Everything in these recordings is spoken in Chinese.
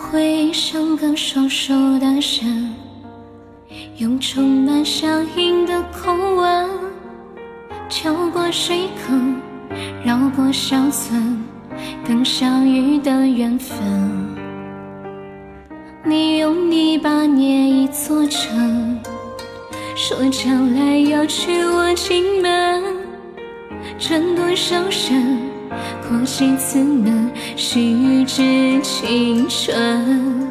回忆像个瘦瘦的人，用充满乡音的口吻，跳过水坑，绕过小村，等相遇的缘分。你用泥巴捏一座城，说将来要娶我进门，转多少身。过几次能虚掷青春？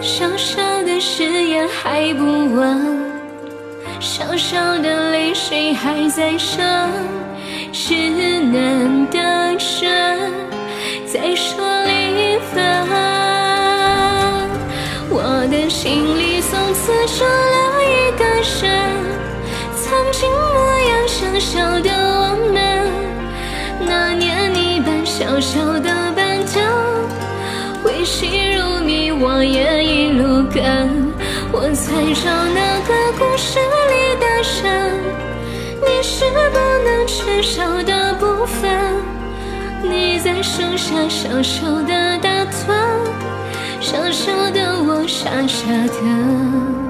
小小的誓言还不稳，小小的泪水还在剩，只能等着再说离分。我的心里从此住了一个人，曾经模样小小的小小的板凳，挥细如迷，我也一路跟。我在找那个故事里的人，你是不能缺少的部分。你在树下小小的打盹，小小的我傻傻的。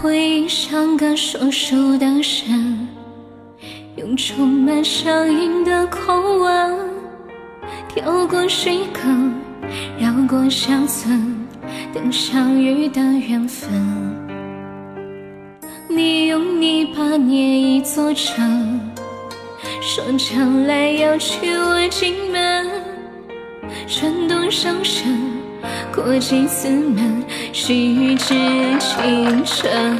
回忆像个说书的人，用充满乡音的口吻，跳过水沟，绕过乡村，等相遇的缘分。你用泥巴捏一座城，说将来要娶我进门，转多少身。过几次门，虚掷青春。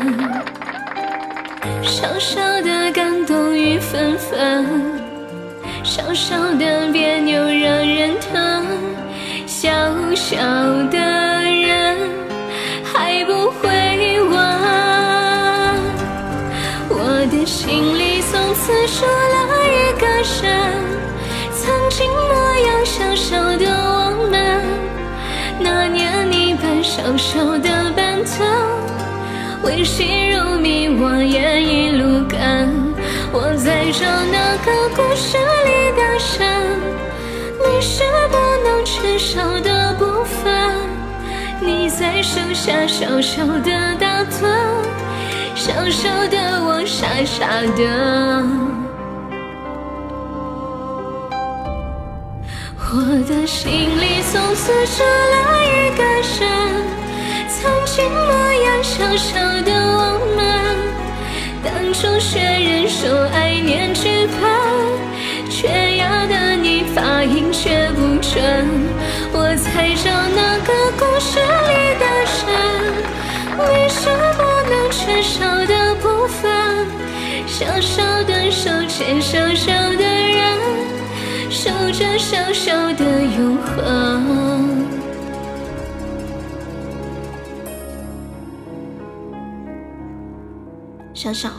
小小的感动雨纷纷，小小的别扭让人疼。小小的小小的板凳，温细如迷，我也一路跟。我在找那个故事里的神，你是不能缺少的部分。你在树下小小的打盹，小小的我傻傻的。我的心里从此住了小小的我们，当初学人说爱念剧本，缺牙的你发音却不准，我才找那个故事里的人，你是不能缺少的部分，小小的手牵小小的人。守着小小的永恒。想想